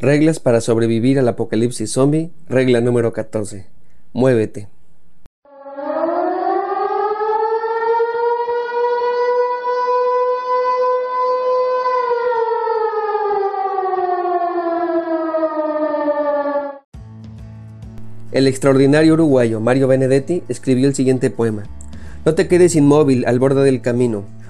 Reglas para sobrevivir al apocalipsis zombie. Regla número 14. Muévete. El extraordinario uruguayo Mario Benedetti escribió el siguiente poema. No te quedes inmóvil al borde del camino,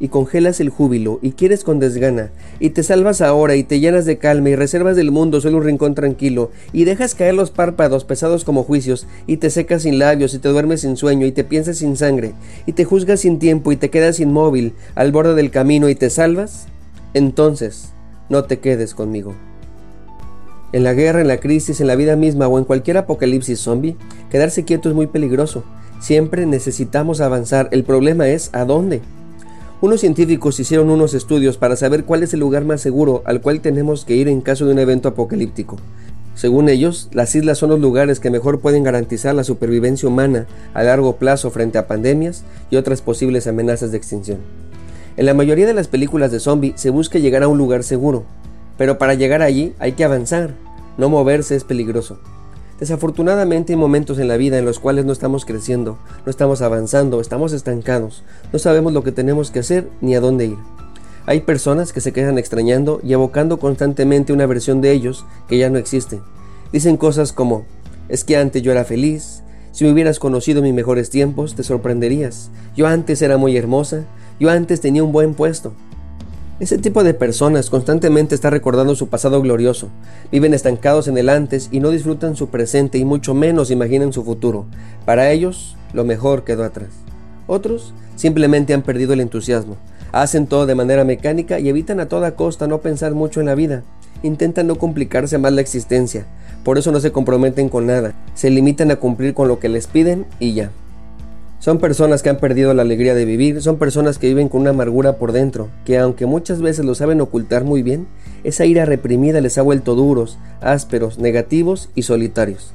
y congelas el júbilo y quieres con desgana, y te salvas ahora y te llenas de calma y reservas del mundo solo un rincón tranquilo, y dejas caer los párpados pesados como juicios, y te secas sin labios y te duermes sin sueño y te piensas sin sangre, y te juzgas sin tiempo y te quedas inmóvil al borde del camino y te salvas, entonces no te quedes conmigo. En la guerra, en la crisis, en la vida misma o en cualquier apocalipsis zombie, quedarse quieto es muy peligroso. Siempre necesitamos avanzar. El problema es a dónde. Unos científicos hicieron unos estudios para saber cuál es el lugar más seguro al cual tenemos que ir en caso de un evento apocalíptico. Según ellos, las islas son los lugares que mejor pueden garantizar la supervivencia humana a largo plazo frente a pandemias y otras posibles amenazas de extinción. En la mayoría de las películas de zombie se busca llegar a un lugar seguro, pero para llegar allí hay que avanzar, no moverse es peligroso. Desafortunadamente hay momentos en la vida en los cuales no estamos creciendo, no estamos avanzando, estamos estancados, no sabemos lo que tenemos que hacer ni a dónde ir. Hay personas que se quedan extrañando y evocando constantemente una versión de ellos que ya no existe. Dicen cosas como, es que antes yo era feliz, si me hubieras conocido mis mejores tiempos te sorprenderías, yo antes era muy hermosa, yo antes tenía un buen puesto, ese tipo de personas constantemente está recordando su pasado glorioso, viven estancados en el antes y no disfrutan su presente y mucho menos imaginan su futuro. Para ellos, lo mejor quedó atrás. Otros simplemente han perdido el entusiasmo, hacen todo de manera mecánica y evitan a toda costa no pensar mucho en la vida. Intentan no complicarse más la existencia, por eso no se comprometen con nada, se limitan a cumplir con lo que les piden y ya. Son personas que han perdido la alegría de vivir, son personas que viven con una amargura por dentro, que aunque muchas veces lo saben ocultar muy bien, esa ira reprimida les ha vuelto duros, ásperos, negativos y solitarios.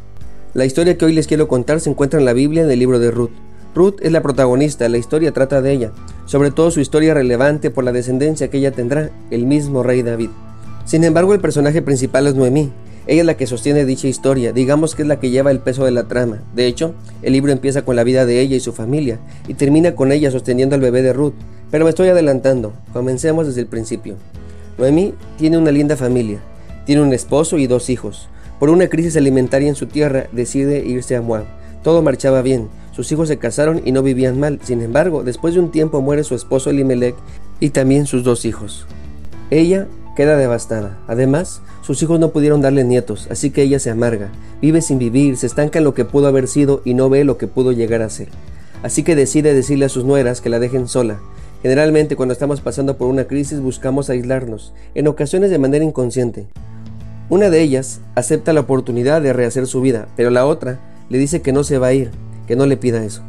La historia que hoy les quiero contar se encuentra en la Biblia en el libro de Ruth. Ruth es la protagonista, la historia trata de ella, sobre todo su historia relevante por la descendencia que ella tendrá, el mismo rey David. Sin embargo, el personaje principal es Noemí, ella es la que sostiene dicha historia, digamos que es la que lleva el peso de la trama. De hecho, el libro empieza con la vida de ella y su familia, y termina con ella sosteniendo al bebé de Ruth. Pero me estoy adelantando, comencemos desde el principio. Noemí tiene una linda familia, tiene un esposo y dos hijos. Por una crisis alimentaria en su tierra, decide irse a Moab. Todo marchaba bien, sus hijos se casaron y no vivían mal. Sin embargo, después de un tiempo muere su esposo Elimelech y también sus dos hijos. Ella queda devastada. Además, sus hijos no pudieron darle nietos, así que ella se amarga, vive sin vivir, se estanca en lo que pudo haber sido y no ve lo que pudo llegar a ser. Así que decide decirle a sus nueras que la dejen sola. Generalmente cuando estamos pasando por una crisis buscamos aislarnos, en ocasiones de manera inconsciente. Una de ellas acepta la oportunidad de rehacer su vida, pero la otra le dice que no se va a ir, que no le pida eso.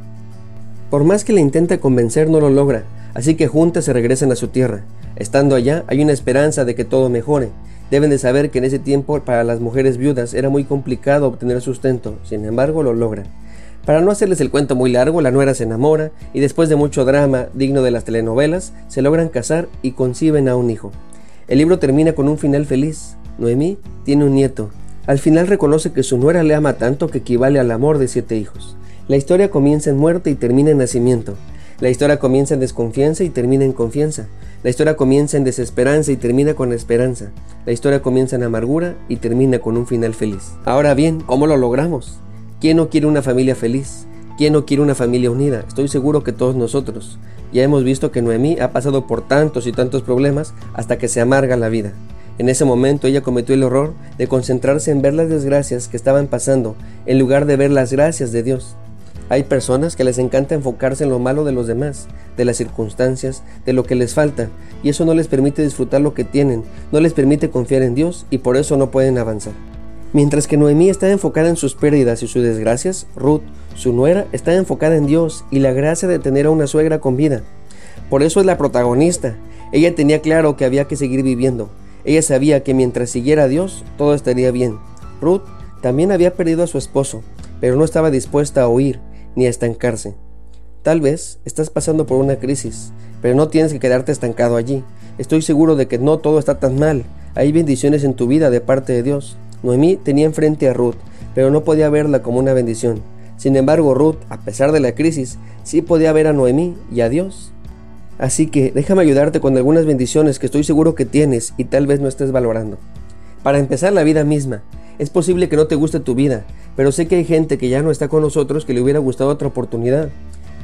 Por más que le intenta convencer no lo logra, así que juntas se regresan a su tierra. Estando allá hay una esperanza de que todo mejore. Deben de saber que en ese tiempo para las mujeres viudas era muy complicado obtener sustento, sin embargo lo logran. Para no hacerles el cuento muy largo, la nuera se enamora y después de mucho drama digno de las telenovelas, se logran casar y conciben a un hijo. El libro termina con un final feliz. Noemí tiene un nieto. Al final reconoce que su nuera le ama tanto que equivale al amor de siete hijos. La historia comienza en muerte y termina en nacimiento. La historia comienza en desconfianza y termina en confianza. La historia comienza en desesperanza y termina con esperanza. La historia comienza en amargura y termina con un final feliz. Ahora bien, ¿cómo lo logramos? ¿Quién no quiere una familia feliz? ¿Quién no quiere una familia unida? Estoy seguro que todos nosotros. Ya hemos visto que Noemí ha pasado por tantos y tantos problemas hasta que se amarga la vida. En ese momento ella cometió el error de concentrarse en ver las desgracias que estaban pasando en lugar de ver las gracias de Dios. Hay personas que les encanta enfocarse en lo malo de los demás, de las circunstancias, de lo que les falta, y eso no les permite disfrutar lo que tienen, no les permite confiar en Dios y por eso no pueden avanzar. Mientras que Noemí está enfocada en sus pérdidas y sus desgracias, Ruth, su nuera, está enfocada en Dios y la gracia de tener a una suegra con vida. Por eso es la protagonista. Ella tenía claro que había que seguir viviendo. Ella sabía que mientras siguiera a Dios, todo estaría bien. Ruth también había perdido a su esposo, pero no estaba dispuesta a huir ni a estancarse. Tal vez estás pasando por una crisis, pero no tienes que quedarte estancado allí. Estoy seguro de que no todo está tan mal. Hay bendiciones en tu vida de parte de Dios. Noemí tenía enfrente a Ruth, pero no podía verla como una bendición. Sin embargo, Ruth, a pesar de la crisis, sí podía ver a Noemí y a Dios. Así que déjame ayudarte con algunas bendiciones que estoy seguro que tienes y tal vez no estés valorando. Para empezar, la vida misma. Es posible que no te guste tu vida, pero sé que hay gente que ya no está con nosotros que le hubiera gustado otra oportunidad.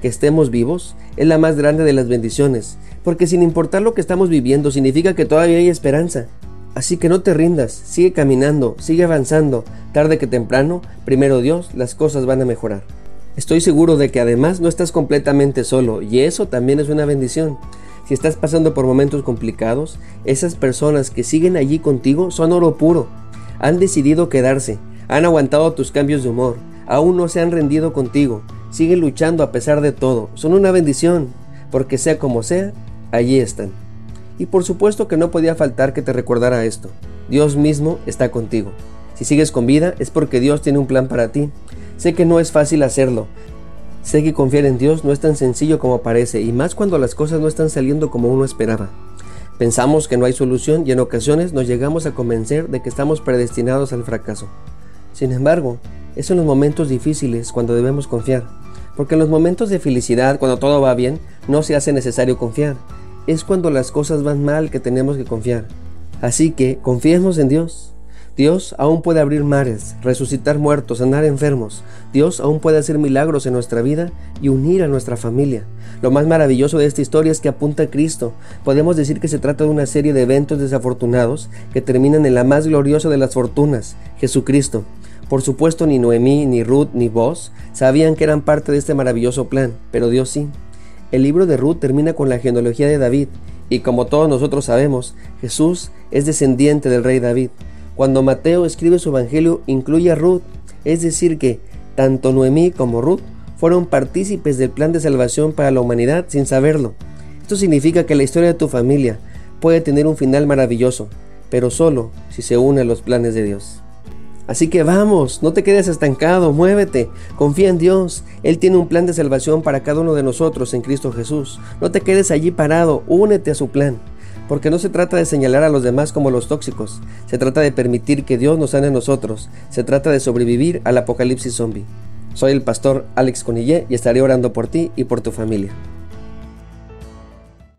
Que estemos vivos es la más grande de las bendiciones, porque sin importar lo que estamos viviendo significa que todavía hay esperanza. Así que no te rindas, sigue caminando, sigue avanzando. Tarde que temprano, primero Dios, las cosas van a mejorar. Estoy seguro de que además no estás completamente solo y eso también es una bendición. Si estás pasando por momentos complicados, esas personas que siguen allí contigo son oro puro. Han decidido quedarse, han aguantado tus cambios de humor, aún no se han rendido contigo, siguen luchando a pesar de todo. Son una bendición, porque sea como sea, allí están. Y por supuesto que no podía faltar que te recordara esto. Dios mismo está contigo. Si sigues con vida es porque Dios tiene un plan para ti. Sé que no es fácil hacerlo. Sé que confiar en Dios no es tan sencillo como parece, y más cuando las cosas no están saliendo como uno esperaba. Pensamos que no hay solución y en ocasiones nos llegamos a convencer de que estamos predestinados al fracaso. Sin embargo, es en los momentos difíciles cuando debemos confiar, porque en los momentos de felicidad, cuando todo va bien, no se hace necesario confiar es cuando las cosas van mal que tenemos que confiar. Así que confiemos en Dios. Dios aún puede abrir mares, resucitar muertos, sanar enfermos. Dios aún puede hacer milagros en nuestra vida y unir a nuestra familia. Lo más maravilloso de esta historia es que apunta a Cristo. Podemos decir que se trata de una serie de eventos desafortunados que terminan en la más gloriosa de las fortunas, Jesucristo. Por supuesto, ni Noemí, ni Ruth, ni vos sabían que eran parte de este maravilloso plan, pero Dios sí. El libro de Ruth termina con la genealogía de David, y como todos nosotros sabemos, Jesús es descendiente del rey David. Cuando Mateo escribe su evangelio, incluye a Ruth, es decir que tanto Noemí como Ruth fueron partícipes del plan de salvación para la humanidad sin saberlo. Esto significa que la historia de tu familia puede tener un final maravilloso, pero solo si se une a los planes de Dios. Así que vamos, no te quedes estancado, muévete, confía en Dios. Él tiene un plan de salvación para cada uno de nosotros en Cristo Jesús. No te quedes allí parado, únete a su plan. Porque no se trata de señalar a los demás como los tóxicos, se trata de permitir que Dios nos sane a nosotros, se trata de sobrevivir al apocalipsis zombie. Soy el pastor Alex Conillé y estaré orando por ti y por tu familia.